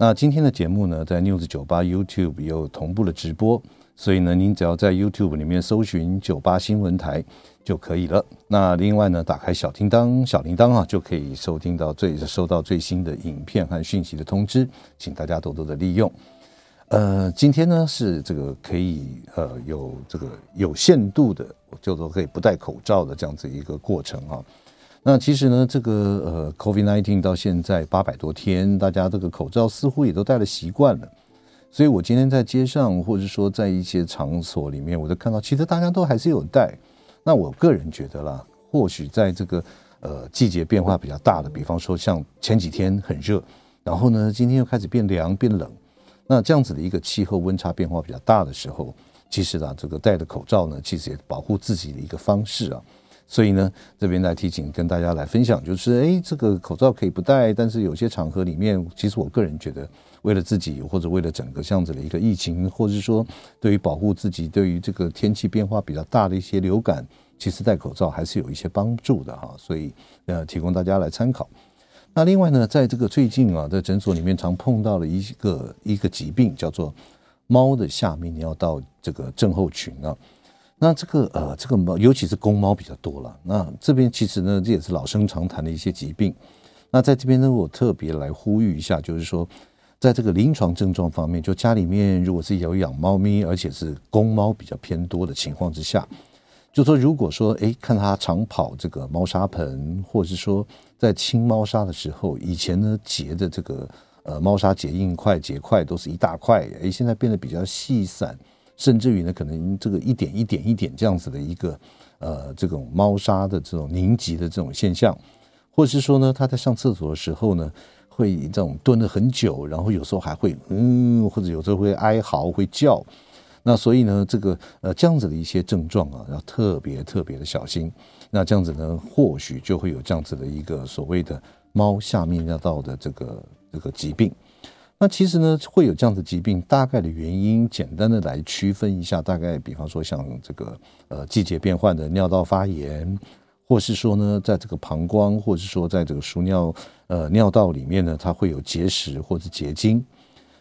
那今天的节目呢，在 News 九八 YouTube 有同步的直播，所以呢，您只要在 YouTube 里面搜寻九八新闻台就可以了。那另外呢，打开小叮当小铃铛啊，就可以收听到最收到最新的影片和讯息的通知，请大家多多的利用。呃，今天呢是这个可以呃有这个有限度的，就说可以不戴口罩的这样子一个过程啊。那其实呢，这个呃，COVID-19 到现在八百多天，大家这个口罩似乎也都戴了习惯了。所以我今天在街上，或者说在一些场所里面，我都看到，其实大家都还是有戴。那我个人觉得啦，或许在这个呃季节变化比较大的，比方说像前几天很热，然后呢，今天又开始变凉变冷，那这样子的一个气候温差变化比较大的时候，其实啊，这个戴的口罩呢，其实也保护自己的一个方式啊。所以呢，这边来提醒跟大家来分享，就是哎，这个口罩可以不戴，但是有些场合里面，其实我个人觉得，为了自己或者为了整个这样子的一个疫情，或者是说对于保护自己，对于这个天气变化比较大的一些流感，其实戴口罩还是有一些帮助的哈。所以呃，提供大家来参考。那另外呢，在这个最近啊，在诊所里面常碰到的一个一个疾病，叫做猫的下泌尿道这个症候群啊。那这个呃，这个猫，尤其是公猫比较多了。那这边其实呢，这也是老生常谈的一些疾病。那在这边呢，我特别来呼吁一下，就是说，在这个临床症状方面，就家里面如果是有养猫咪，而且是公猫比较偏多的情况之下，就说如果说哎，看它常跑这个猫砂盆，或者是说在清猫砂的时候，以前呢结的这个呃猫砂结硬块结块都是一大块，哎，现在变得比较细散。甚至于呢，可能这个一点一点一点这样子的一个，呃，这种猫砂的这种凝集的这种现象，或是说呢，他在上厕所的时候呢，会这种蹲了很久，然后有时候还会嗯，或者有时候会哀嚎、会叫。那所以呢，这个呃这样子的一些症状啊，要特别特别的小心。那这样子呢，或许就会有这样子的一个所谓的猫下面尿道的这个这个疾病。那其实呢，会有这样的疾病，大概的原因，简单的来区分一下，大概比方说像这个呃季节变换的尿道发炎，或是说呢，在这个膀胱，或是说在这个输尿呃尿道里面呢，它会有结石或者结晶。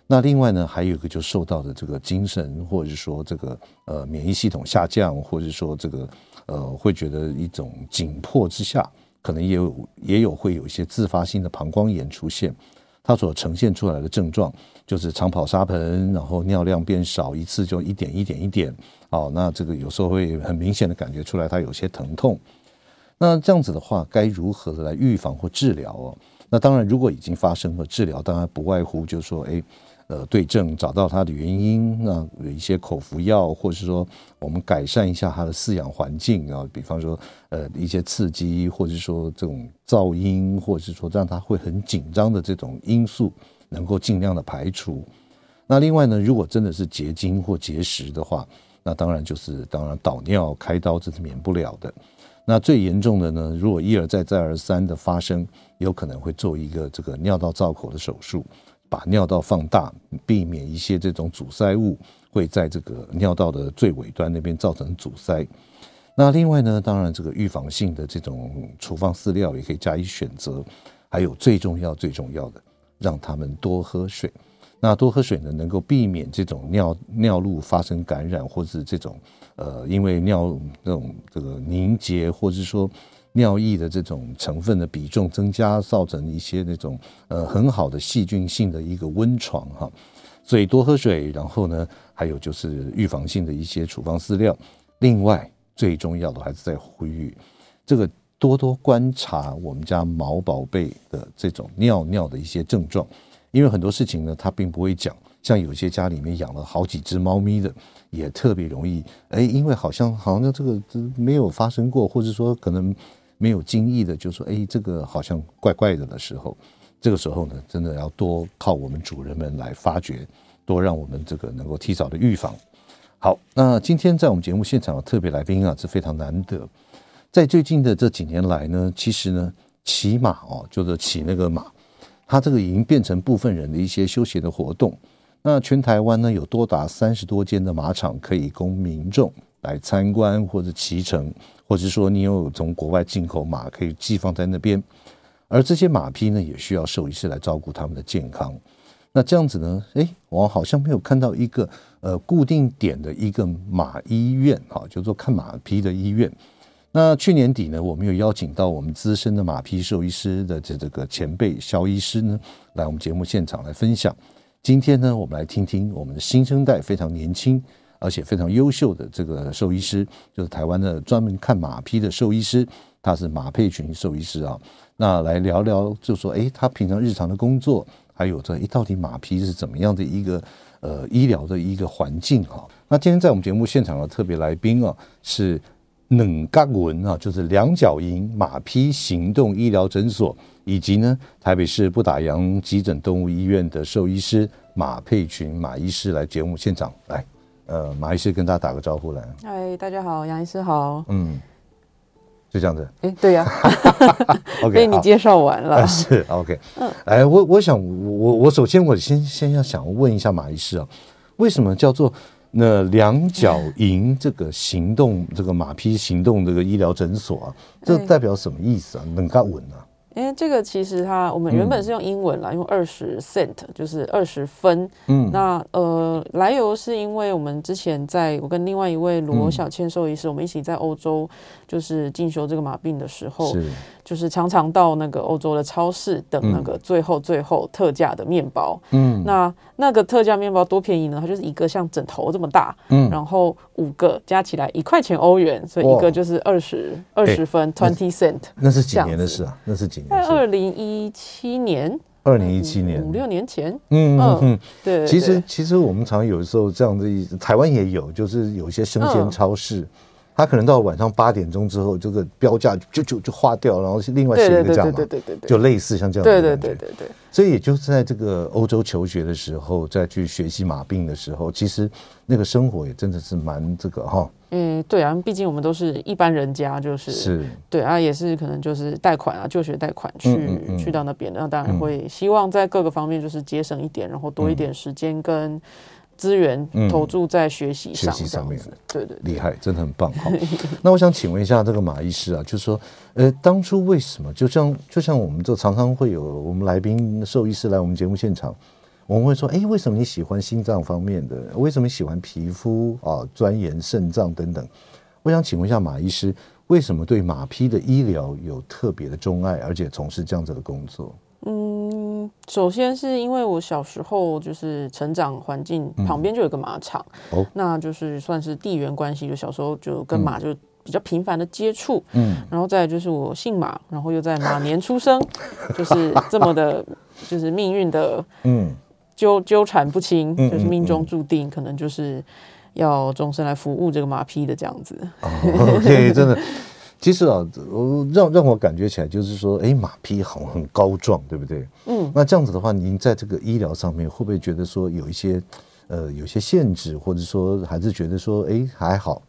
那另外呢，还有一个就受到的这个精神，或者是说这个呃免疫系统下降，或者是说这个呃会觉得一种紧迫之下，可能也有也有会有一些自发性的膀胱炎出现。它所呈现出来的症状就是长跑沙盆，然后尿量变少，一次就一点一点一点。哦，那这个有时候会很明显的感觉出来，它有些疼痛。那这样子的话，该如何来预防或治疗哦？那当然，如果已经发生了，治疗当然不外乎就是说，哎。呃，对症找到它的原因，那有一些口服药，或者是说我们改善一下它的饲养环境啊，比方说呃一些刺激，或者是说这种噪音，或者是说让它会很紧张的这种因素，能够尽量的排除。那另外呢，如果真的是结晶或结石的话，那当然就是当然导尿开刀这是免不了的。那最严重的呢，如果一而再再而三的发生，有可能会做一个这个尿道造口的手术。把尿道放大，避免一些这种阻塞物会在这个尿道的最尾端那边造成阻塞。那另外呢，当然这个预防性的这种处方饲料也可以加以选择。还有最重要最重要的，让他们多喝水。那多喝水呢，能够避免这种尿尿路发生感染，或是这种呃，因为尿那种这个凝结，或者是说。尿液的这种成分的比重增加，造成一些那种呃很好的细菌性的一个温床哈，所以多喝水，然后呢，还有就是预防性的一些处方饲料。另外最重要的还是在呼吁这个多多观察我们家毛宝贝的这种尿尿的一些症状，因为很多事情呢，他并不会讲。像有些家里面养了好几只猫咪的，也特别容易哎，因为好像好像这个没有发生过，或者说可能。没有经意的就说，哎，这个好像怪怪的的时候，这个时候呢，真的要多靠我们主人们来发觉，多让我们这个能够提早的预防。好，那今天在我们节目现场的特别来宾啊，是非常难得。在最近的这几年来呢，其实呢，骑马哦，就是骑那个马，它这个已经变成部分人的一些休闲的活动。那全台湾呢，有多达三十多间的马场可以供民众来参观或者骑乘，或者说你有从国外进口马可以寄放在那边。而这些马匹呢，也需要兽医师来照顾他们的健康。那这样子呢？诶，我好像没有看到一个呃固定点的一个马医院哈，就做看马匹的医院。那去年底呢，我们有邀请到我们资深的马匹兽医师的这这个前辈肖医师呢，来我们节目现场来分享。今天呢，我们来听听我们的新生代非常年轻而且非常优秀的这个兽医师，就是台湾的专门看马匹的兽医师，他是马佩群兽医师啊。那来聊聊，就说诶，他平常日常的工作。还有这一，到底马匹是怎么样的一个呃医疗的一个环境哈？那今天在我们节目现场的特别来宾啊，是两角银啊，就是两角银马匹行动医疗诊所，以及呢台北市不打烊急诊动物医院的兽医师马佩群马医师来节目现场来，呃，马医师跟大家打个招呼来。嗨，大家好，杨医师好。嗯。就这样子，哎，对呀，OK，被你介绍完了，是 OK，嗯，哎，我我想我我首先我先先要想问一下马医师啊，为什么叫做那两脚营这个行动这个马匹行动这个医疗诊所啊，这代表什么意思啊？能干稳啊？因为这个其实它，我们原本是用英文啦，嗯、用二十 cent，就是二十分。嗯，那呃，来由是因为我们之前在我跟另外一位罗小倩兽医师，嗯、我们一起在欧洲就是进修这个马病的时候。是。就是常常到那个欧洲的超市等那个最后最后特价的面包，嗯，那那个特价面包多便宜呢？它就是一个像枕头这么大，嗯，然后五个加起来一块钱欧元，所以一个就是二十二十分 twenty cent。那是几年的事啊？那是几年？在二零一七年，二零一七年五六年前，嗯嗯嗯，对。其实其实我们常有时候这样子，台湾也有，就是有一些生鲜超市。他可能到晚上八点钟之后，这个标价就就就划掉，然后另外写一个价码，对对对对，就类似像这样的对对对对对。所以也就是在这个欧洲求学的时候，再去学习马病的时候，其实那个生活也真的是蛮这个哈。嗯，对啊，毕竟我们都是一般人家，就是是，对啊，也是可能就是贷款啊，就学贷款去、嗯嗯、去到那边，那当然会希望在各个方面就是节省一点，然后多一点时间跟。资源投注在学习上，学习上面，对对，厉害，真的很棒。好，那我想请问一下这个马医师啊，就是说，呃，当初为什么就像就像我们这常常会有我们来宾兽医师来我们节目现场，我们会说，哎，为什么你喜欢心脏方面的？为什么你喜欢皮肤啊？钻研肾脏等等？我想请问一下马医师，为什么对马匹的医疗有特别的钟爱，而且从事这样子的工作？嗯，首先是因为我小时候就是成长环境旁边就有个马场，嗯、那就是算是地缘关系，就小时候就跟马就比较频繁的接触，嗯，然后再就是我姓马，然后又在马年出生，就是这么的，就是命运的，嗯，纠纠缠不清，就是命中注定，可能就是要终身来服务这个马匹的这样子。哦，OK，真的。其实啊，我让让我感觉起来就是说，哎，马匹好像很高壮，对不对？嗯，那这样子的话，您在这个医疗上面会不会觉得说有一些，呃，有些限制，或者说还是觉得说，哎，还好？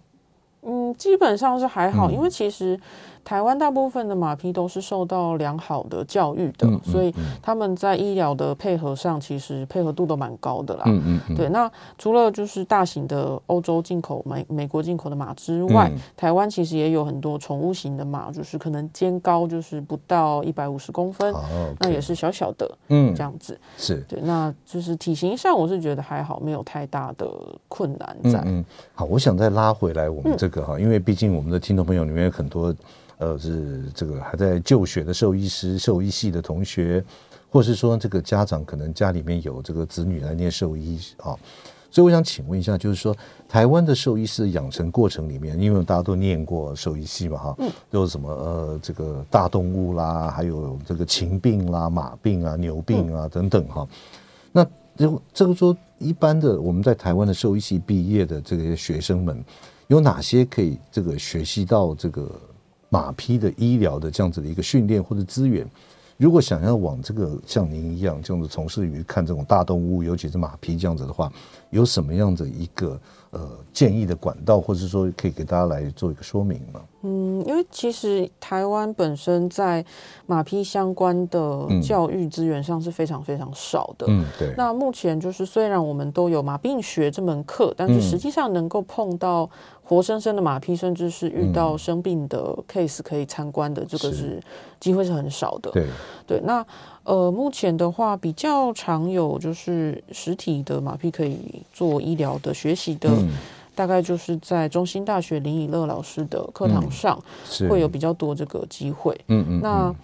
嗯，基本上是还好，嗯，因为其实。台湾大部分的马匹都是受到良好的教育的，嗯嗯、所以他们在医疗的配合上，其实配合度都蛮高的啦。嗯嗯嗯、对，那除了就是大型的欧洲进口、美美国进口的马之外，嗯、台湾其实也有很多宠物型的马，就是可能肩高就是不到一百五十公分，哦 okay、那也是小小的，嗯，这样子是。对，那就是体型上我是觉得还好，没有太大的困难在。嗯，嗯，好，我想再拉回来我们这个哈，嗯、因为毕竟我们的听众朋友里面有很多。呃，是这个还在就学的兽医师、兽医系的同学，或是说这个家长可能家里面有这个子女来念兽医啊，所以我想请问一下，就是说台湾的兽医师养成过程里面，因为大家都念过兽医系嘛，哈，嗯，都是什么呃，这个大动物啦，还有这个禽病啦、马病啊、牛病啊等等哈，那就这个说一般的我们在台湾的兽医系毕业的这些学生们，有哪些可以这个学习到这个？马匹的医疗的这样子的一个训练或者资源，如果想要往这个像您一样这样子从事于看这种大动物，尤其是马匹这样子的话，有什么样的一个呃建议的管道，或者说可以给大家来做一个说明吗？嗯，因为其实台湾本身在马匹相关的教育资源上是非常非常少的。嗯，对。那目前就是虽然我们都有马病学这门课，但是实际上能够碰到活生生的马匹，甚至是遇到生病的 case 可以参观的，这个是机会是很少的。对对。那呃，目前的话比较常有就是实体的马匹可以做医疗的学习的。嗯大概就是在中兴大学林以乐老师的课堂上，会有比较多这个机会。嗯嗯。那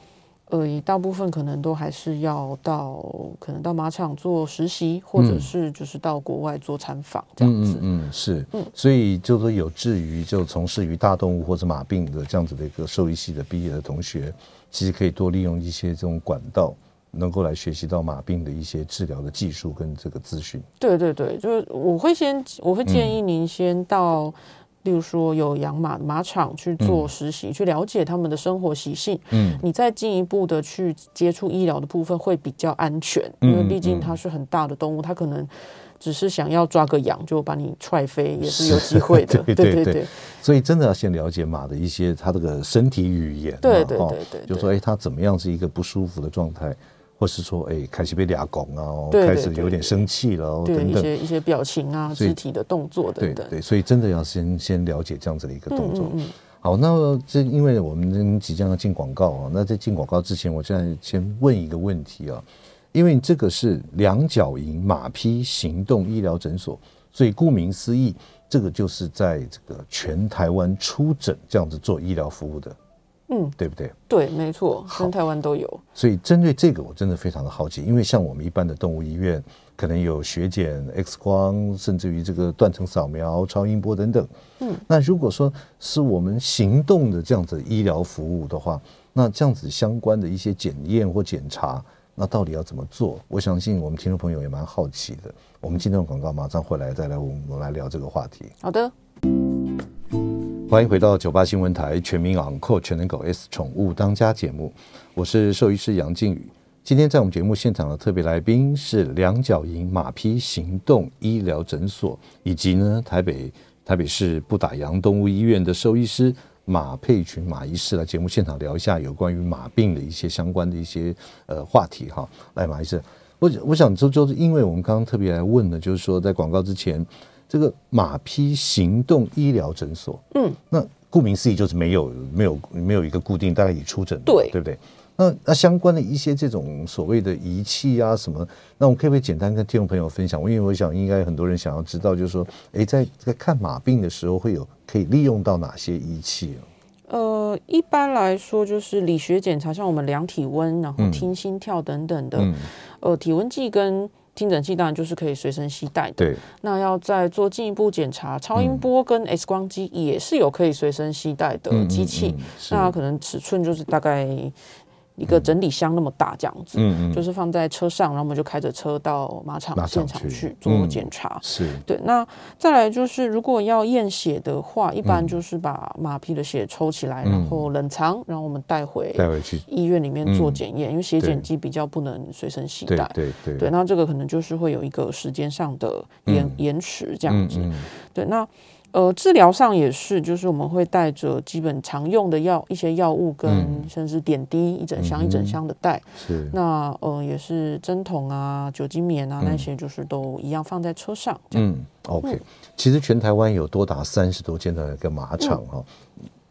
呃，大部分可能都还是要到可能到马场做实习，或者是就是到国外做参访这样子。嗯嗯，是。嗯，所以就说有志于就从事于大动物或者马病的这样子的一个兽医系的毕业的同学，其实可以多利用一些这种管道。能够来学习到马病的一些治疗的技术跟这个资讯。对对对，就是我会先，我会建议您先到，嗯、例如说有养马马场去做实习，嗯、去了解他们的生活习性。嗯，你再进一步的去接触医疗的部分会比较安全，嗯、因为毕竟它是很大的动物，它可能只是想要抓个羊就把你踹飞，也是有机会的。对对对，对，所以真的要先了解马的一些它这个身体语言。对对对对，对，就说哎，它怎么样是一个不舒服的状态。或是说，哎，开始被俩拱啊，开始有点生气了，哦等等，一些一些表情啊，肢体的动作等等，对对，所以真的要先先了解这样子的一个动作。嗯嗯嗯好，那这因为我们即将要进广告啊，那在进广告之前，我现在先问一个问题啊，因为这个是两脚营马匹行动医疗诊所，所以顾名思义，这个就是在这个全台湾出诊这样子做医疗服务的。嗯，对不对？对，没错，全台湾都有。所以针对这个，我真的非常的好奇，因为像我们一般的动物医院，可能有血检、X 光，甚至于这个断层扫描、超音波等等。嗯，那如果说是我们行动的这样子医疗服务的话，那这样子相关的一些检验或检查，那到底要怎么做？我相信我们听众朋友也蛮好奇的。我们今天的广告马上回来，再来我们来聊这个话题。好的。欢迎回到九八新闻台全民昂扣全能狗 S 宠物当家节目，我是兽医师杨靖宇。今天在我们节目现场的特别来宾是两脚营马匹行动医疗诊所，以及呢台北台北市不打烊动物医院的兽医师马佩群马医师来节目现场聊一下有关于马病的一些相关的一些呃话题哈。来，马医师，我我想就就是因为我们刚刚特别来问的，就是说在广告之前。这个马匹行动医疗诊所，嗯，那顾名思义就是没有没有没有一个固定，大概已出诊，对对不对？那那相关的一些这种所谓的仪器啊什么，那我们可不可以简单跟听众朋友分享？因为我想应该很多人想要知道，就是说，哎，在在看马病的时候会有可以利用到哪些仪器啊？呃，一般来说就是理学检查，像我们量体温，然后听心跳等等的，嗯、呃，体温计跟。听诊器当然就是可以随身携带的。对，那要再做进一步检查，超音波跟 X 光机也是有可以随身携带的机器。嗯嗯嗯、那可能尺寸就是大概。一个整理箱那么大，这样子，嗯嗯，就是放在车上，然后我们就开着车到马场现场去做检查。是对。那再来就是，如果要验血的话，一般就是把马匹的血抽起来，然后冷藏，然后我们带回带回去医院里面做检验，因为血检机比较不能随身携带。对对对。那这个可能就是会有一个时间上的延延迟这样子。对，那。呃，治疗上也是，就是我们会带着基本常用的药，一些药物跟甚至点滴，一整箱一整箱的带。是。那呃，也是针筒啊、酒精棉啊那些，就是都一样放在车上。嗯，OK。其实全台湾有多达三十多间的一个马场哈，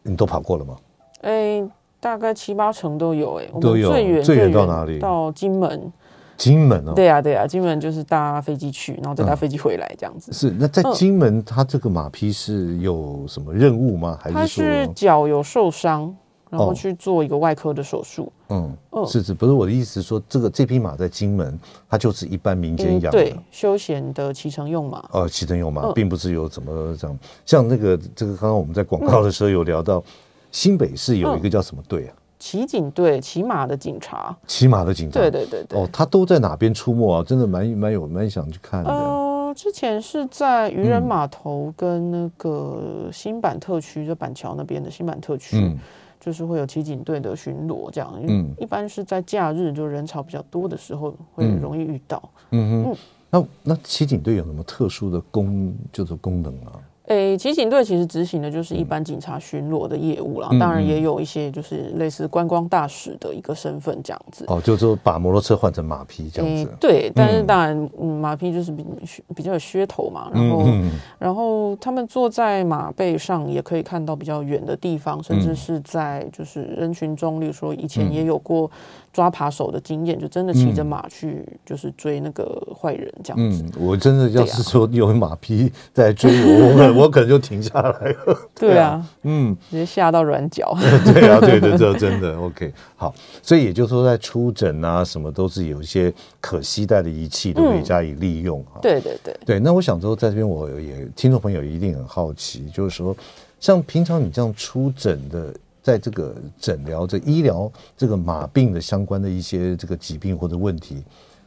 你都跑过了吗？哎，大概七八成都有哎。都有。最远最远到哪里？到金门。金门哦，对啊，对啊，金门就是搭飞机去，然后再搭飞机回来这样子。嗯、是，那在金门，它这个马匹是有什么任务吗？还是说它是脚有受伤，然后去做一个外科的手术？嗯嗯，是是，不是我的意思说，这个这匹马在金门，它就是一般民间养的，嗯、对，休闲的骑乘用马。哦，骑乘用马，并不是有怎么这样。像那个这个，刚刚我们在广告的时候有聊到，新北市有一个叫什么队啊？骑警队，骑马的警察，骑马的警察，对对对对，哦，他都在哪边出没啊？真的蛮蛮有蛮想去看的。呃，之前是在渔人码头跟那个新板特区，就板桥那边的新板特区就是会有骑警队的巡逻这样。嗯，一般是在假日就人潮比较多的时候会容易遇到。嗯嗯，那那骑警队有什么特殊的功就是功能啊？诶，骑警队其实执行的就是一般警察巡逻的业务啦，嗯、当然也有一些就是类似观光大使的一个身份这样子。哦，就是说把摩托车换成马匹这样子。对，但是当然，嗯，马匹就是比比较有噱头嘛，然后、嗯、然后他们坐在马背上也可以看到比较远的地方，甚至是在就是人群中，例如说以前也有过。抓扒手的经验，就真的骑着马去，就是追那个坏人这样子。嗯，我真的要是说有马匹在追我，我我可能就停下来了。对啊，嗯，直接吓到软脚。对啊，对对，这真的 OK。好，所以也就是说，在出诊啊，什么都是有一些可携带的仪器都可以加以利用啊。对对对对。那我想说，在这边我也听众朋友一定很好奇，就是说，像平常你这样出诊的。在这个诊疗、这医疗、这个马病的相关的一些这个疾病或者问题，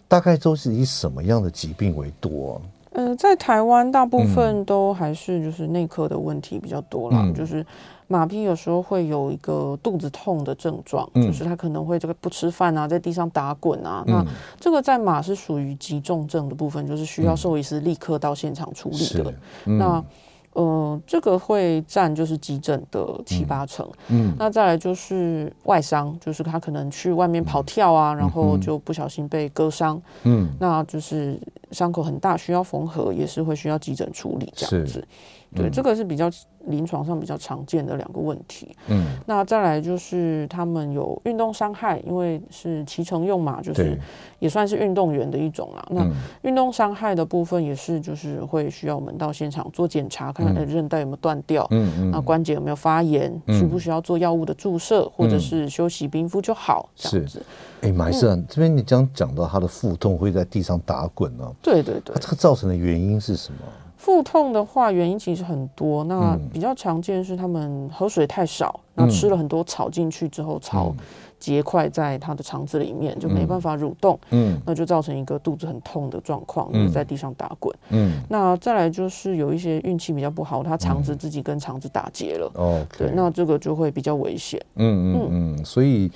大概都是以什么样的疾病为多？嗯、呃，在台湾大部分都还是就是内科的问题比较多啦。嗯、就是马匹有时候会有一个肚子痛的症状，嗯、就是他可能会这个不吃饭啊，在地上打滚啊。嗯、那这个在马是属于急重症的部分，就是需要兽医师立刻到现场处理的。嗯、那呃，这个会占就是急诊的七八成，嗯，那再来就是外伤，就是他可能去外面跑跳啊，嗯、然后就不小心被割伤，嗯，那就是伤口很大，需要缝合，也是会需要急诊处理这样子，嗯、对，这个是比较。临床上比较常见的两个问题，嗯，那再来就是他们有运动伤害，因为是骑乘用马，就是也算是运动员的一种啊。对那运动伤害的部分也是，就是会需要我们到现场做检查，看看韧带有没有断掉，嗯嗯，那关节有没有发炎，嗯、需不需要做药物的注射，或者是休息冰敷就好，这样子。哎，马医生，嗯、这边你将讲到他的腹痛会在地上打滚呢、啊？对对。对，这个造成的原因是什么？腹痛的话，原因其实很多。那比较常见是他们喝水太少，那、嗯、吃了很多草进去之后，草。结块在他的肠子里面，就没办法蠕动，嗯，那就造成一个肚子很痛的状况，在地上打滚，嗯，那再来就是有一些运气比较不好，他肠子自己跟肠子打结了，哦、嗯，对，那这个就会比较危险，嗯嗯。嗯，所以，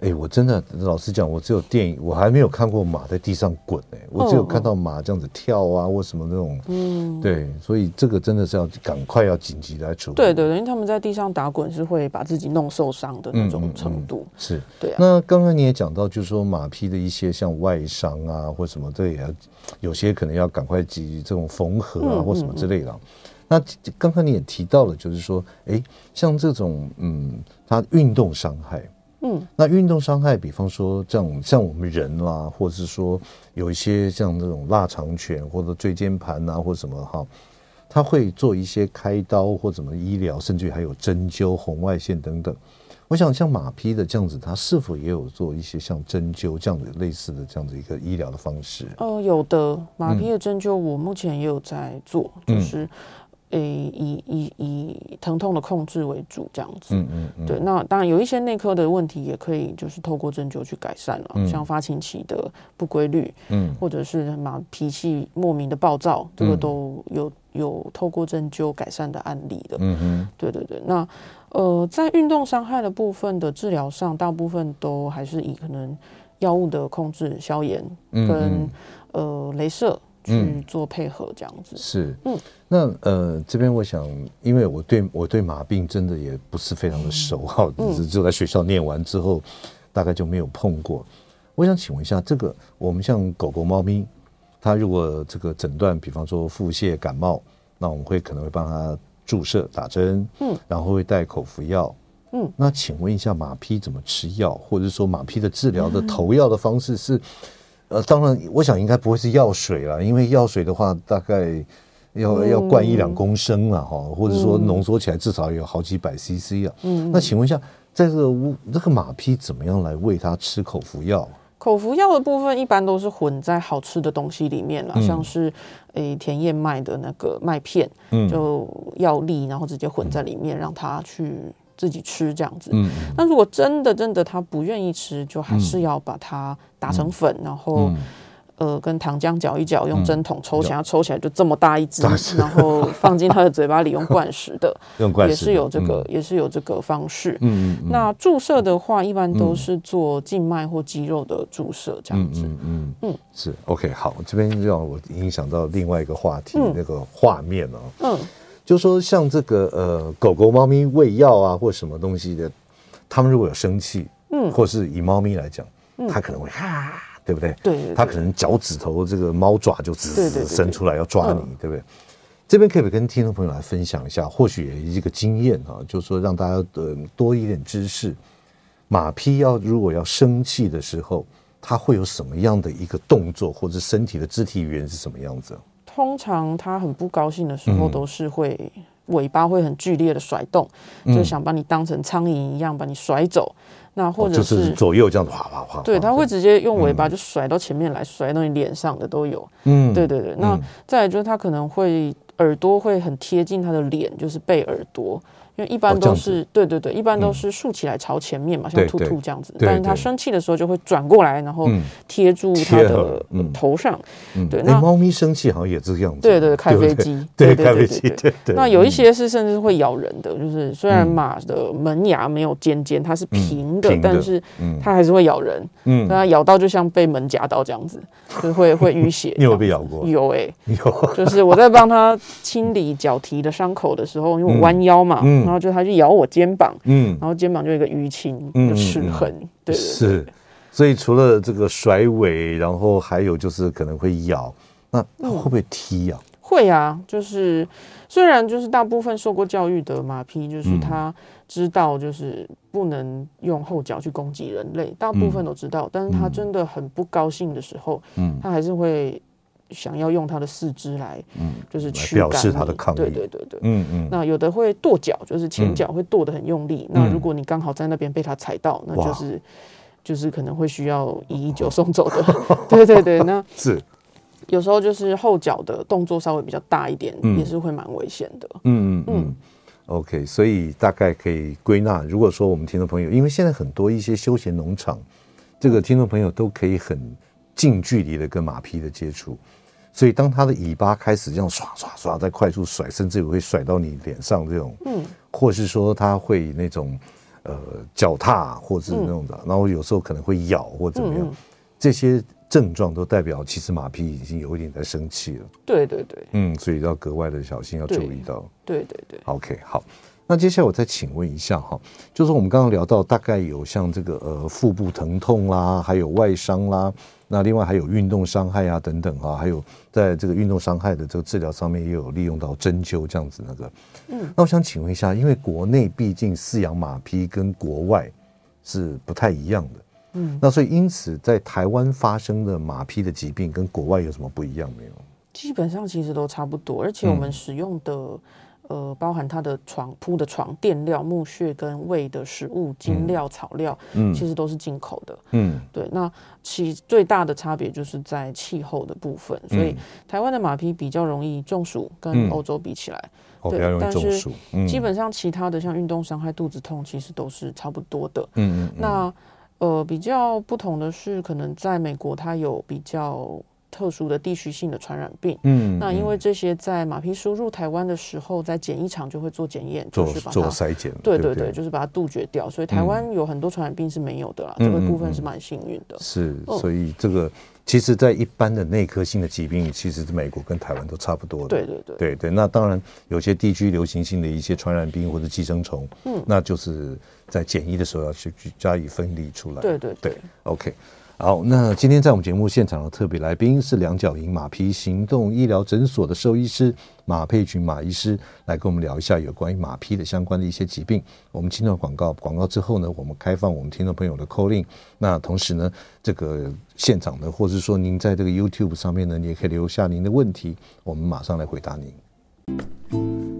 哎、欸，我真的老实讲，我只有电影，我还没有看过马在地上滚，哎，我只有看到马这样子跳啊，或什么那种，嗯，对，所以这个真的是要赶快要紧急来处理，对对对，因为他们在地上打滚是会把自己弄受伤的那种程度，嗯嗯、是。对啊，那刚刚你也讲到，就是说马匹的一些像外伤啊，或什么，这也要有些可能要赶快及这种缝合啊，或什么之类的。那刚刚你也提到了，就是说，哎，像这种，嗯，它运动伤害，嗯，那运动伤害，比方说这样，像我们人啦，或者是说有一些像这种腊肠犬或者椎间盘啊，或什么哈，他会做一些开刀或怎么医疗，甚至于还有针灸、红外线等等。我想像马匹的这样子，它是否也有做一些像针灸这样的类似的这样的一个医疗的方式？哦、呃，有的马匹的针灸，我目前也有在做，嗯、就是诶、欸、以以以疼痛的控制为主这样子。嗯嗯，嗯对，那当然有一些内科的问题，也可以就是透过针灸去改善了，嗯、像发情期的不规律，嗯，或者是什么脾气莫名的暴躁，这个都有有透过针灸改善的案例的。嗯嗯，对对对，那。呃，在运动伤害的部分的治疗上，大部分都还是以可能药物的控制、消炎跟、嗯嗯、呃镭射去做配合，这样子。是，嗯，那呃这边我想，因为我对我对马病真的也不是非常的熟，哈、只，只有在学校念完之后，大概就没有碰过。我想请问一下，这个我们像狗狗、猫咪，它如果这个诊断，比方说腹泻、感冒，那我们会可能会帮它。注射打针，嗯，然后会带口服药，嗯，那请问一下马匹怎么吃药，或者说马匹的治疗的投药的方式是？呃，当然，我想应该不会是药水啦，因为药水的话大概要要灌一两公升了哈，或者说浓缩起来至少有好几百 CC 啊，嗯，那请问一下，在这个屋这个马匹怎么样来喂它吃口服药？口服药的部分一般都是混在好吃的东西里面了，嗯、像是诶、欸、甜燕麦的那个麦片，嗯、就药粒，然后直接混在里面，嗯、让它去自己吃这样子。嗯、那如果真的真的他不愿意吃，就还是要把它打成粉，嗯、然后呃，跟糖浆搅一搅，用针筒抽起来，抽起来就这么大一只，然后放进他的嘴巴里用灌食的，用灌食也是有这个，也是有这个方式。嗯嗯。那注射的话，一般都是做静脉或肌肉的注射，这样子。嗯嗯嗯。是 OK，好，这边让我影响到另外一个话题，那个画面哦。嗯。就说像这个呃，狗狗、猫咪喂药啊，或什么东西的，它们如果有生气，嗯，或是以猫咪来讲，它可能会哈。对不对？对，对，对，它可能脚趾头这个猫爪就直直伸出来要抓你，对不对？这边可不可以跟听众朋友来分享一下，或许也一个经验啊，就是说让大家呃多一点知识。马匹要如果要生气的时候，它会有什么样的一个动作，或者身体的肢体语言是什么样子？通常它很不高兴的时候，都是会尾巴会很剧烈的甩动，嗯、就想把你当成苍蝇一样把你甩走。那或者是左右这样子哗哗哗，对，它会直接用尾巴就甩到前面来，甩到你脸上的都有。嗯，对对对。那再来就是它可能会耳朵会很贴近它的脸，就是背耳朵。因为一般都是对对对，一般都是竖起来朝前面嘛，像兔兔这样子。但是它生气的时候就会转过来，然后贴住它的头上。对，那猫咪生气好像也是这样子。对对，开飞机。对开飞机。对对。那有一些是甚至会咬人的，就是虽然马的门牙没有尖尖，它是平的，但是它还是会咬人。嗯。它咬到就像被门夹到这样子，就会会淤血。你有被咬过？有哎。有。就是我在帮它清理脚蹄的伤口的时候，因为我弯腰嘛。嗯。然后就它就咬我肩膀，嗯，然后肩膀就有一个淤青，嗯，齿痕，对，是，所以除了这个甩尾，然后还有就是可能会咬，那那会不会踢啊？会啊，就是虽然就是大部分受过教育的马匹，就是他知道就是不能用后脚去攻击人类，大部分都知道，但是他真的很不高兴的时候，嗯，他还是会。想要用它的四肢来，嗯，就是驱赶，表示它的抗议。对对对对，嗯嗯。那有的会跺脚，就是前脚会跺得很用力。那如果你刚好在那边被它踩到，那就是就是可能会需要一一九送走的。对对对，那是有时候就是后脚的动作稍微比较大一点，也是会蛮危险的。嗯嗯嗯。OK，所以大概可以归纳，如果说我们听众朋友，因为现在很多一些休闲农场，这个听众朋友都可以很近距离的跟马匹的接触。所以，当它的尾巴开始这样刷刷刷在快速甩，甚至也会甩到你脸上这种，嗯，或是说它会那种，呃，脚踏，或者是那种的，然后有时候可能会咬或怎么样，这些症状都代表其实马匹已经有一点在生气了。对对对，嗯，所以要格外的小心，要注意到。对对对。OK，好，那接下来我再请问一下哈，就是我们刚刚聊到大概有像这个呃腹部疼痛啦，还有外伤啦。那另外还有运动伤害啊等等啊，还有在这个运动伤害的这个治疗上面也有利用到针灸这样子那个。嗯，那我想请问一下，因为国内毕竟饲养马匹跟国外是不太一样的，嗯，那所以因此在台湾发生的马匹的疾病跟国外有什么不一样没有？基本上其实都差不多，而且我们使用的。呃，包含它的床铺的床垫料、木屑跟喂的食物、精料、草料，嗯，其实都是进口的，嗯，对。那其最大的差别就是在气候的部分，所以台湾的马匹比较容易中暑，跟欧洲比起来，对，但是基本上其他的像运动伤害、肚子痛，其实都是差不多的，嗯嗯。那呃，比较不同的是，可能在美国它有比较。特殊的地区性的传染病，嗯，那因为这些在马匹输入台湾的时候，在检疫场就会做检验，做就是把它做筛检，对对对，就是把它杜绝掉。所以台湾有很多传染病是没有的啦，这个部分是蛮幸运的。是，所以这个其实，在一般的内科性的疾病，其实美国跟台湾都差不多的。对对对，对对。那当然，有些地区流行性的一些传染病或者寄生虫，嗯，那就是在检疫的时候要去去加以分离出来。对对对，OK。好，那今天在我们节目现场的特别来宾是两脚营马匹行动医疗诊所的兽医师马佩群马医师，来跟我们聊一下有关于马匹的相关的一些疾病。我们进到广告，广告之后呢，我们开放我们听众朋友的 call in。那同时呢，这个现场呢，或者说您在这个 YouTube 上面呢，你也可以留下您的问题，我们马上来回答您。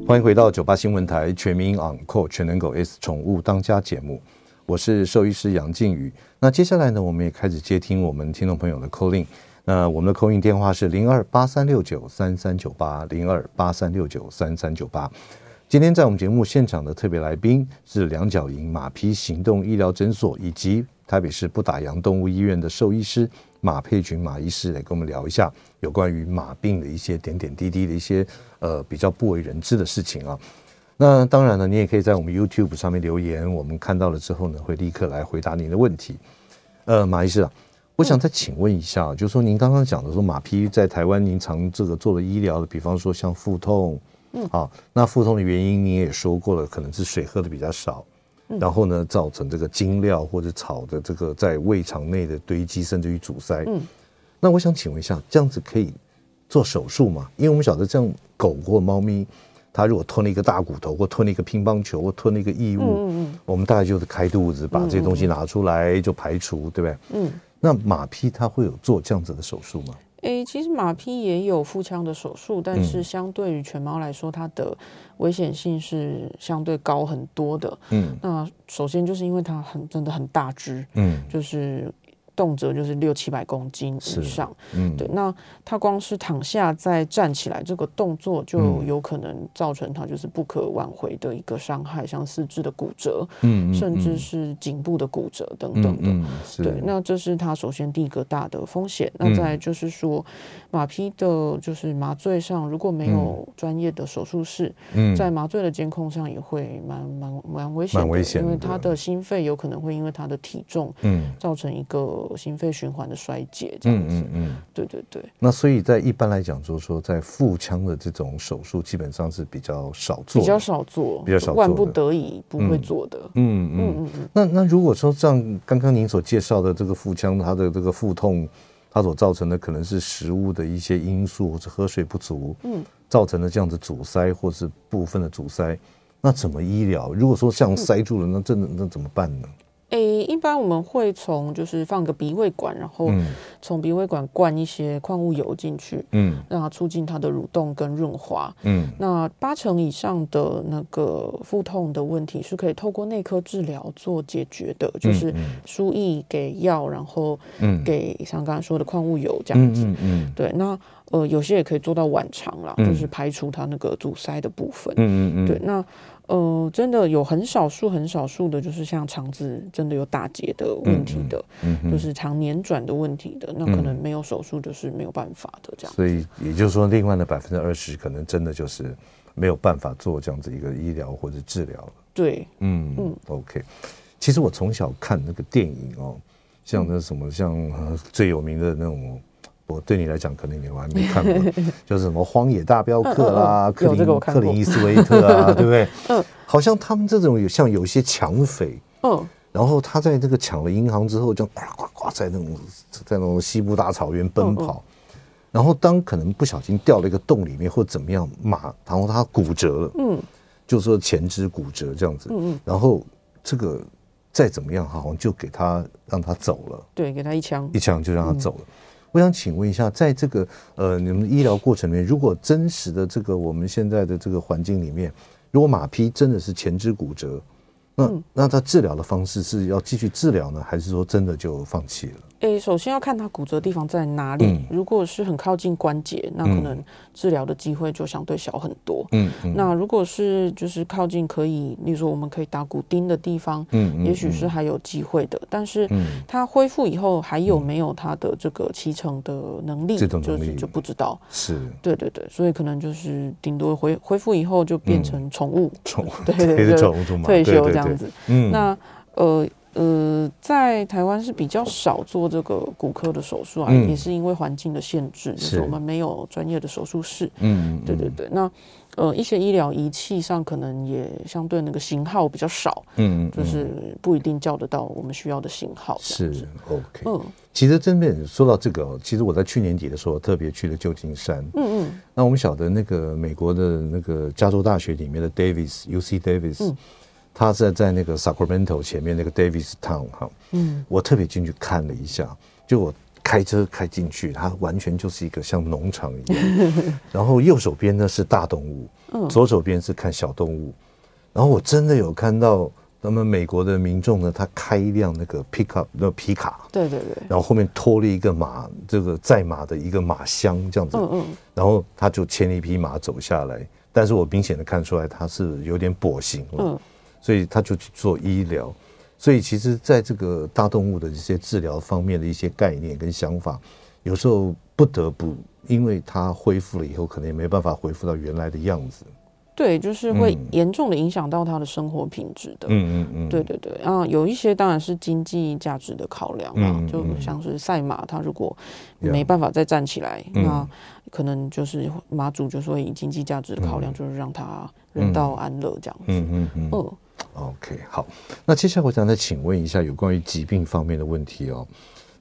欢迎回到九八新闻台全民昂扣全能狗 S 宠物当家节目。我是兽医师杨靖宇。那接下来呢，我们也开始接听我们听众朋友的 call in。那我们的 call in 电话是零二八三六九三三九八零二八三六九三三九八。今天在我们节目现场的特别来宾是两角营马匹行动医疗诊所以及台北市不打烊动物医院的兽医师马佩群马医师来跟我们聊一下有关于马病的一些点点滴滴的一些呃比较不为人知的事情啊。那当然了，你也可以在我们 YouTube 上面留言，我们看到了之后呢，会立刻来回答您的问题。呃，马医师啊，我想再请问一下，嗯、就是说您刚刚讲的说马匹在台湾，您常这个做了医疗的，比方说像腹痛，嗯，啊，那腹痛的原因你也说过了，可能是水喝的比较少，嗯、然后呢，造成这个精料或者草的这个在胃肠内的堆积，甚至于阻塞。嗯，那我想请问一下，这样子可以做手术吗？因为我们晓得这样狗或猫咪。他如果吞了一个大骨头，或吞了一个乒乓球，或吞了一个异物，我们大概就是开肚子，把这些东西拿出来就排除，对不对？嗯。那马匹它会有做这样子的手术吗？诶、欸，其实马匹也有腹腔的手术，但是相对于犬猫来说，它的危险性是相对高很多的。嗯。那首先就是因为它很真的很大只，嗯，就是。动辄就是六七百公斤以上，嗯，对，那他光是躺下再站起来这个动作就有可能造成他就是不可挽回的一个伤害，像四肢的骨折，嗯，甚至是颈部的骨折等等的，对，那这是他首先第一个大的风险。那再就是说，马匹的就是麻醉上如果没有专业的手术室，在麻醉的监控上也会蛮蛮蛮危险危险，因为他的心肺有可能会因为他的体重，嗯，造成一个。心肺循环的衰竭，这样子，嗯嗯，嗯对对对。那所以在一般来讲，就是说，在腹腔的这种手术，基本上是比较少做，比较少做，比较少做，万不得已不会做的。嗯嗯嗯嗯。那那如果说像刚刚您所介绍的这个腹腔，它的这个腹痛，它所造成的可能是食物的一些因素，或者喝水不足，嗯，造成的这样子阻塞，或是部分的阻塞，那怎么医疗？如果说像塞住了，那真的那怎么办呢？诶、欸，一般我们会从就是放个鼻胃管，然后从鼻胃管灌一些矿物油进去，嗯，让它促进它的蠕动跟润滑，嗯，那八成以上的那个腹痛的问题是可以透过内科治疗做解决的，就是输液给药，然后给像刚才说的矿物油这样子，嗯嗯，对，那呃有些也可以做到晚肠啦，就是排除它那个阻塞的部分，嗯嗯嗯，对，那。呃，真的有很少数、很少数的，就是像肠子真的有打结的问题的，嗯嗯、就是肠黏转的问题的，那可能没有手术就是没有办法的这样。所以也就是说，另外的百分之二十，可能真的就是没有办法做这样子一个医疗或者治疗了。对，嗯嗯，OK。其实我从小看那个电影哦，像那什么，像最有名的那种。我对你来讲，可能你还没看过，就是什么《荒野大镖客》啦，克林克林伊斯威特啊，对不对？嗯，好像他们这种有像有一些抢匪，嗯，然后他在这个抢了银行之后，就呱呱呱在那种在那种西部大草原奔跑，然后当可能不小心掉了一个洞里面或怎么样，马，然后他骨折了，嗯，就说前肢骨折这样子，嗯嗯，然后这个再怎么样，好像就给他让他走了，对，给他一枪，一枪就让他走了。我想请问一下，在这个呃，你们医疗过程里面，如果真实的这个我们现在的这个环境里面，如果马匹真的是前肢骨折，那那他治疗的方式是要继续治疗呢，还是说真的就放弃了？诶，首先要看它骨折的地方在哪里。如果是很靠近关节，那可能治疗的机会就相对小很多。嗯，那如果是就是靠近可以，例如说我们可以打骨钉的地方，嗯，也许是还有机会的。但是它恢复以后还有没有它的这个骑乘的能力，就是就不知道。是，对对对，所以可能就是顶多恢恢复以后就变成宠物，宠物，对对对，退休这样子。嗯，那呃。呃，在台湾是比较少做这个骨科的手术啊，嗯、也是因为环境的限制，是就是我们没有专业的手术室。嗯，对对对。那呃，一些医疗仪器上可能也相对那个型号比较少。嗯，就是不一定叫得到我们需要的型号。是 OK。嗯，其实真的说到这个，其实我在去年底的时候特别去了旧金山。嗯嗯。那我们晓得那个美国的那个加州大学里面的 Davis，UC Davis。嗯他在在那个 Sacramento 前面那个 Davis Town 哈，嗯，我特别进去看了一下，就我开车开进去，它完全就是一个像农场一样，然后右手边呢是大动物，嗯，左手边是看小动物，然后我真的有看到那么美国的民众呢，他开一辆那个 pickup 那皮卡，对对对，然后后面拖了一个马，这个载马的一个马箱这样子，嗯嗯，然后他就牵了一匹马走下来，但是我明显的看出来他是有点跛行了，嗯。所以他就去做医疗，所以其实在这个大动物的这些治疗方面的一些概念跟想法，有时候不得不，因为它恢复了以后，可能也没办法恢复到原来的样子。对，就是会严重的影响到他的生活品质的。嗯嗯嗯，对对对。然后有一些当然是经济价值的考量啊，嗯嗯、就像是赛马，它如果没办法再站起来，嗯、那可能就是马主就说以经济价值的考量，就是让它人道安乐这样子。嗯嗯嗯。嗯 OK，好。那接下来我想再请问一下有关于疾病方面的问题哦。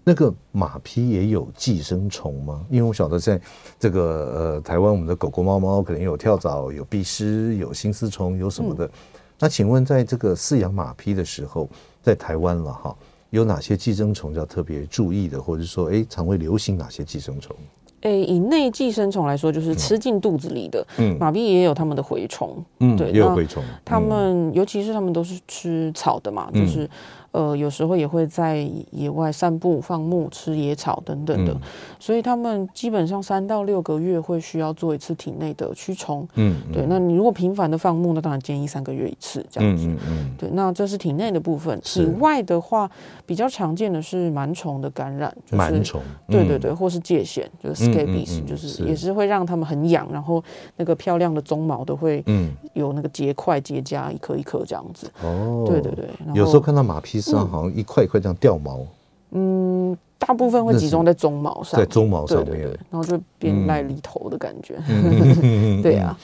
那个马匹也有寄生虫吗？因为我晓得在这个呃台湾，我们的狗狗、猫猫可能有跳蚤、有蜱虱、有心丝虫，有什么的。嗯、那请问，在这个饲养马匹的时候，在台湾了哈，有哪些寄生虫要特别注意的，或者说，哎，常会流行哪些寄生虫？诶，以内寄生虫来说，就是吃进肚子里的。嗯，马匹也有它们的蛔虫。嗯，对，也有蛔虫。它们、嗯、尤其是它们都是吃草的嘛，就是。呃，有时候也会在野外散步、放牧、吃野草等等的，嗯、所以他们基本上三到六个月会需要做一次体内的驱虫。嗯，对。那你如果频繁的放牧，那当然建议三个月一次这样子。嗯，嗯，嗯对。那这是体内的部分。体外的话，比较常见的是螨虫的感染，就是螨虫。对对对，或是疥癬，就是 scabies，就是也是会让他们很痒，然后那个漂亮的鬃毛都会有那个结块结痂，一颗一颗这样子。哦，对对对。有时候看到马匹。上好像一块一块这样掉毛，嗯，大部分会集中在鬃毛上，在鬃毛上面，然后就变癞里头的感觉，嗯、对啊，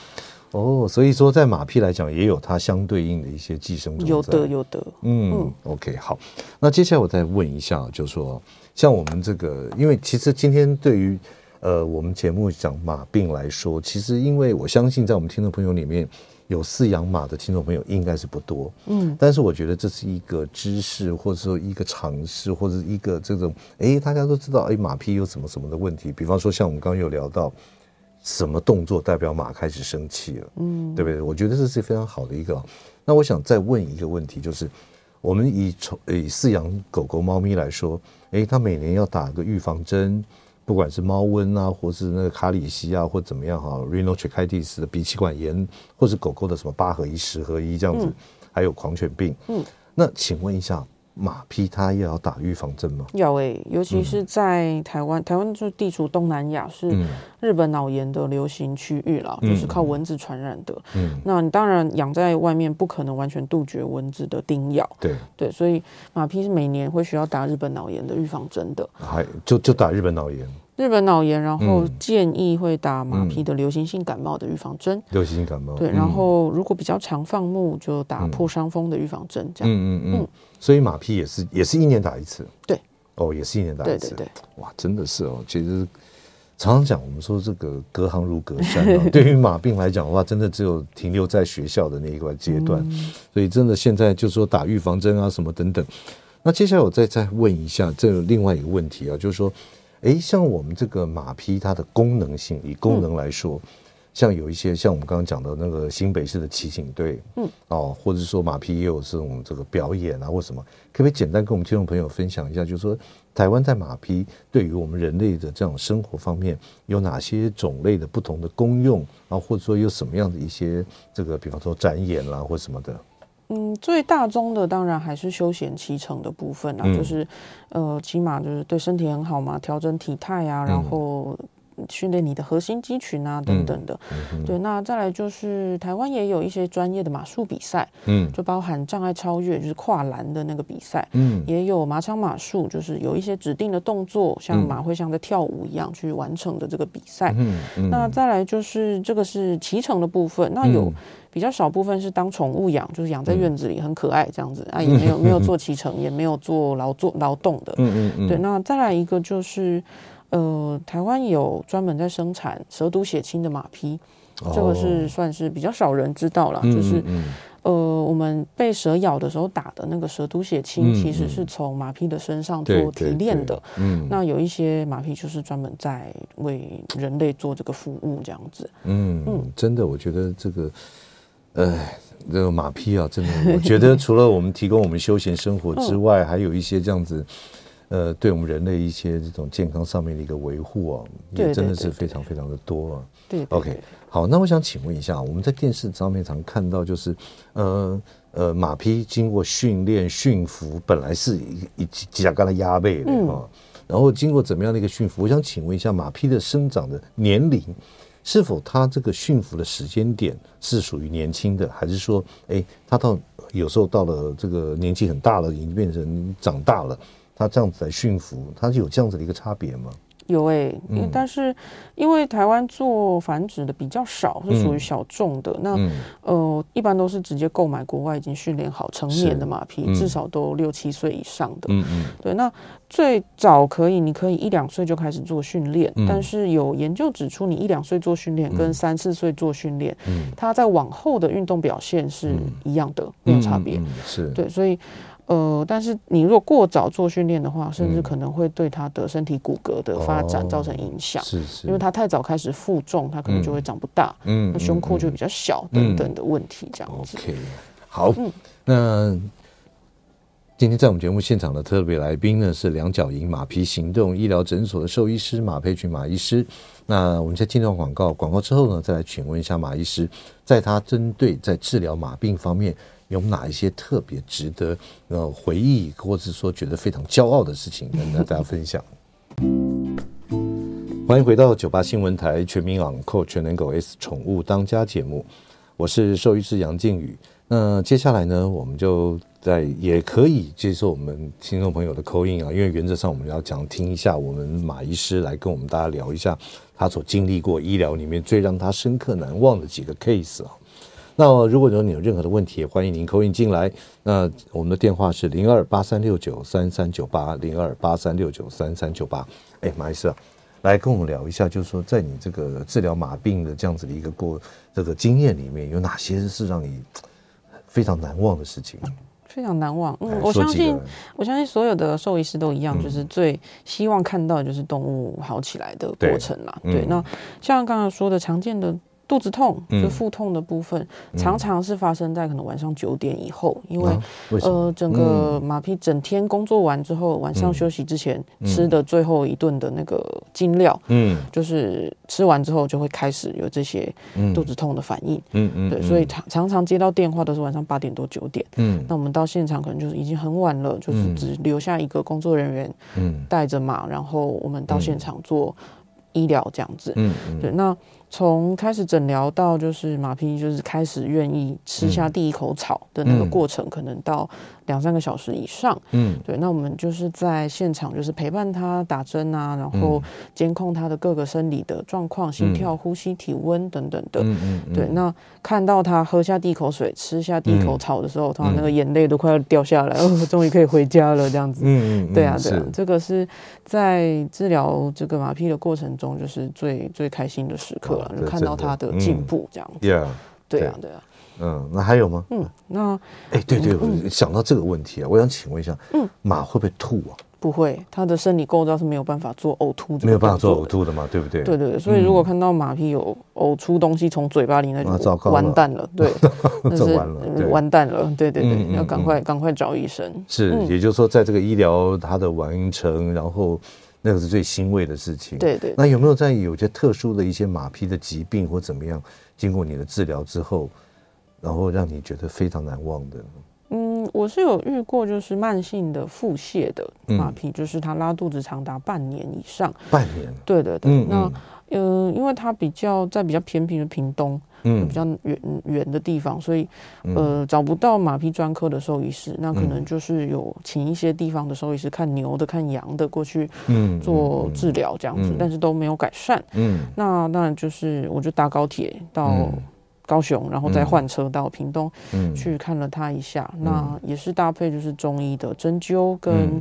哦，所以说在马匹来讲，也有它相对应的一些寄生虫，有的有的，嗯，嗯，OK，好，那接下来我再问一下，就是说像我们这个，因为其实今天对于呃我们节目讲马病来说，其实因为我相信在我们听众朋友里面。有饲养马的听众朋友应该是不多，嗯，但是我觉得这是一个知识，或者说一个尝试，或者一个这种，哎，大家都知道，哎，马匹有什么什么的问题，比方说像我们刚刚有聊到，什么动作代表马开始生气了，嗯，对不对？我觉得这是非常好的一个。那我想再问一个问题，就是我们以宠以饲养狗狗、猫咪来说，哎，它每年要打个预防针。不管是猫瘟啊，或是那个卡里西啊，或怎么样哈，rhinotracheitis 的鼻气管炎，或是狗狗的什么八合一、十合一这样子，嗯、还有狂犬病。嗯，那请问一下。马匹它也要打预防针吗？要诶、欸，尤其是在台湾，嗯、台湾就地处东南亚，是日本脑炎的流行区域啦，嗯、就是靠蚊子传染的。嗯，那你当然养在外面不可能完全杜绝蚊子的叮咬。对对，所以马匹是每年会需要打日本脑炎的预防针的。还就就打日本脑炎。日本脑炎，然后建议会打马匹的流行性感冒的预防针。流行性感冒。对，然后如果比较常放牧，就打破伤风的预防针。这样。嗯嗯嗯。所以马匹也是也是一年打一次。对。哦，也是一年打一次。对对对。哇，真的是哦，其实常常讲，我们说这个隔行如隔山。对于马病来讲的话，真的只有停留在学校的那一个阶段。所以真的现在就是说打预防针啊什么等等。那接下来我再再问一下，这有另外一个问题啊，就是说。哎，像我们这个马匹，它的功能性，以功能来说，嗯、像有一些像我们刚刚讲的那个新北市的骑警队，嗯，哦，或者说马匹也有这种这个表演啊，或什么，可不可以简单跟我们听众朋友分享一下？就是说，台湾在马匹对于我们人类的这种生活方面，有哪些种类的不同的功用啊，或者说有什么样的一些这个，比方说展演啦、啊，或什么的。嗯，最大宗的当然还是休闲骑乘的部分啊，嗯、就是，呃，骑马就是对身体很好嘛，调整体态啊，然后训练你的核心肌群啊等等的。对，那再来就是台湾也有一些专业的马术比赛，嗯，就包含障碍超越，就是跨栏的那个比赛，嗯，也有马场马术，就是有一些指定的动作，像马会像在跳舞一样去完成的这个比赛。嗯，嗯那再来就是这个是骑乘的部分，那有。比较少部分是当宠物养，就是养在院子里很可爱这样子啊，也没有没有做骑乘，也没有做劳作劳动的。嗯嗯嗯。对，那再来一个就是，呃，台湾有专门在生产蛇毒血清的马匹，这个是算是比较少人知道了。就是，呃，我们被蛇咬的时候打的那个蛇毒血清，其实是从马匹的身上做提炼的。嗯。那有一些马匹就是专门在为人类做这个服务这样子。嗯嗯，真的，我觉得这个。哎，这个马匹啊，真的，我觉得 除了我们提供我们休闲生活之外，还有一些这样子，呃，对我们人类一些这种健康上面的一个维护啊，也真的是非常非常的多啊。对，OK，好，那我想请问一下，我们在电视上面常看到，就是呃，呃，马匹经过训练驯服，本来是一一几甲干的压背的啊，然后经过怎么样的一个驯服？我想请问一下，马匹的生长的年龄，是否它这个驯服的时间点是属于年轻的，还是说，哎，它到有时候到了这个年纪很大了，已经变成长大了，它这样子来驯服，它是有这样子的一个差别吗？有诶、欸，嗯，但是因为台湾做繁殖的比较少，是属于小众的。嗯、那、嗯、呃，一般都是直接购买国外已经训练好成年的马匹，嗯、至少都六七岁以上的。嗯嗯，对。那最早可以，你可以一两岁就开始做训练，嗯、但是有研究指出，你一两岁做训练跟三四岁做训练，嗯，它在往后的运动表现是一样的，没有差别。是对，所以。呃，但是你如果过早做训练的话，甚至可能会对他的身体骨骼的发展造成影响。是是，因为他太早开始负重，他可能就会长不大，嗯，那胸廓就会比较小等等的问题，这样子。OK，好，那今天在我们节目现场的特别来宾呢是两脚营马匹行动医疗诊所的兽医师马佩群马医师。那我们在进段广告，广告之后呢，再来请问一下马医师，在他针对在治疗马病方面。有哪一些特别值得呃回忆，或是说觉得非常骄傲的事情跟大家分享？欢迎回到九八新闻台全民昂扣全能狗 S 宠物当家节目，我是兽医师杨靖宇。那接下来呢，我们就在也可以接受我们听众朋友的 call in 啊，因为原则上我们要讲听一下我们马医师来跟我们大家聊一下他所经历过医疗里面最让他深刻难忘的几个 case 啊。那如果说你有任何的问题，欢迎您 call in 进来。那我们的电话是零二八三六九三三九八零二八三六九三三九八。哎，马医师啊，来跟我们聊一下，就是说在你这个治疗马病的这样子的一个过这个经验里面，有哪些是让你非常难忘的事情？非常难忘。嗯，我相信，我相信所有的兽医师都一样，就是最希望看到的就是动物好起来的过程啦。对，那像刚刚说的常见的。肚子痛，就腹痛的部分，嗯、常常是发生在可能晚上九点以后，因为，为呃，整个马匹整天工作完之后，晚上休息之前、嗯、吃的最后一顿的那个精料，嗯，就是吃完之后就会开始有这些肚子痛的反应，嗯嗯，对，所以常常常接到电话都是晚上八点多九点，嗯，那我们到现场可能就是已经很晚了，就是只留下一个工作人员，嗯，带着马，然后我们到现场做医疗这样子，嗯，对，那。从开始诊疗到就是马匹就是开始愿意吃下第一口草的那个过程，嗯、可能到两三个小时以上。嗯，对。那我们就是在现场就是陪伴他打针啊，然后监控他的各个生理的状况，心跳、呼吸、体温等等的。嗯嗯。嗯对，那看到他喝下第一口水、吃下第一口草的时候，他、嗯、那个眼泪都快要掉下来，哦，终于可以回家了，这样子。嗯嗯。对啊，对啊，这个是在治疗这个马匹的过程中，就是最最开心的时刻了。就看到他的进步，这样子。对啊，对啊。嗯，那还有吗？嗯，那哎，对对，我想到这个问题啊，我想请问一下，嗯，马会不会吐啊？不会，它的生理构造是没有办法做呕吐，没有办法做呕吐的嘛，对不对？对对对，所以如果看到马匹有呕出东西从嘴巴里，那就完蛋了，对，那是完蛋了，对对对，要赶快赶快找医生。是，也就是说，在这个医疗它的完成，然后。那个是最欣慰的事情。对，对对。那有没有在有些特殊的一些马匹的疾病或怎么样，经过你的治疗之后，然后让你觉得非常难忘的？嗯，我是有遇过，就是慢性的腹泻的马匹，嗯、就是它拉肚子长达半年以上。半年。对对对。嗯嗯那嗯，因为它比较在比较偏僻的屏东。嗯，比较远远的地方，所以呃找不到马匹专科的兽医师，那可能就是有请一些地方的兽医师看牛的、看羊的过去，嗯，做治疗这样子，但是都没有改善。嗯，那当然就是我就搭高铁到高雄，然后再换车到屏东，嗯，去看了他一下，那也是搭配就是中医的针灸跟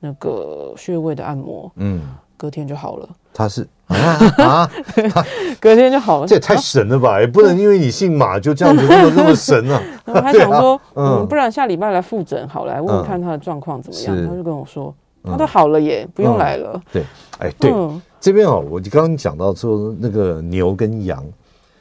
那个穴位的按摩，嗯，隔天就好了。他是。啊，隔天就好了，这也太神了吧！也不能因为你姓马 就这样子那么这么神啊！我还想说，嗯，不然下礼拜来复诊好了，来问问看他的状况怎么样。他就跟我说，他都好了耶，不用来了。对，哎，对，这边哦，我刚刚讲到说那个牛跟羊，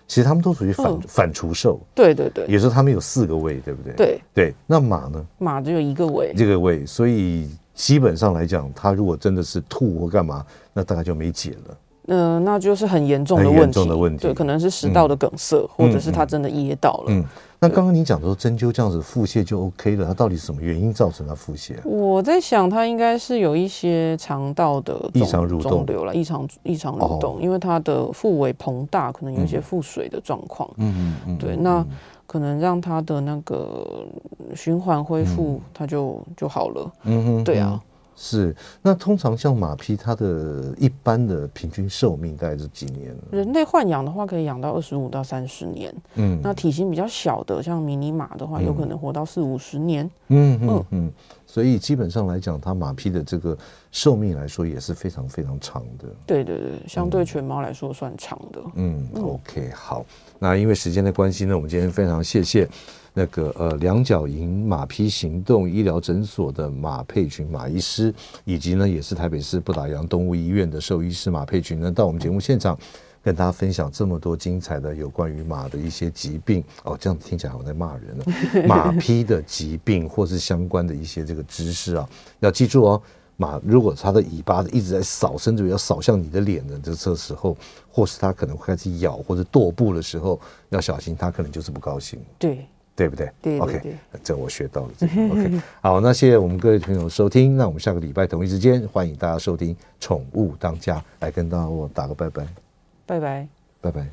其实他们都属于反反刍兽。对对对，也就是他们有四个胃，对不对？对对，那马呢？马只有一个胃，这个胃，所以基本上来讲，它如果真的是吐或干嘛，那大概就没解了。嗯、呃，那就是很严重的问题，重的问题，对，可能是食道的梗塞，嗯、或者是他真的噎到了。嗯，那刚刚你讲说针灸这样子腹泻就 OK 了，它到底什么原因造成它腹泻？我在想，它应该是有一些肠道的异常蠕动瘤了，异常异常蠕动，因为它的腹围膨大，可能有一些腹水的状况。嗯嗯嗯，对，那可能让它的那个循环恢复，它就就好了。嗯哼，对啊。是，那通常像马匹，它的一般的平均寿命大概是几年？人类豢养的话，可以养到二十五到三十年。嗯，那体型比较小的，像迷你马的话，有可能活到四五十年。嗯嗯嗯。所以基本上来讲，它马匹的这个寿命来说也是非常非常长的。对对对，相对犬猫来说算长的。嗯，嗯，OK，好。那因为时间的关系呢，我们今天非常谢谢。那个呃，两角营马匹行动医疗诊所的马佩群马医师，以及呢，也是台北市不打烊动物医院的兽医师马佩群呢，到我们节目现场跟大家分享这么多精彩的有关于马的一些疾病哦，这样听起来好像在骂人了。马匹的疾病或是相关的一些这个知识啊，要记住哦。马如果它的尾巴一直在扫，甚至要扫向你的脸的这这时候，或是它可能会开始咬或者跺步的时候，要小心，它可能就是不高兴。对。对不对？对，对，对，OK，这我学到了。这、OK，好，那谢谢我们各位朋友收听。那我们下个礼拜同一时间，欢迎大家收听《宠物当家》，来跟大家我打个拜拜，拜拜，拜拜。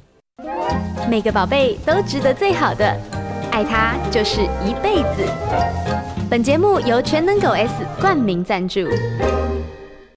每个宝贝都值得最好的，爱它就是一辈子。本节目由全能狗 S 冠名赞助。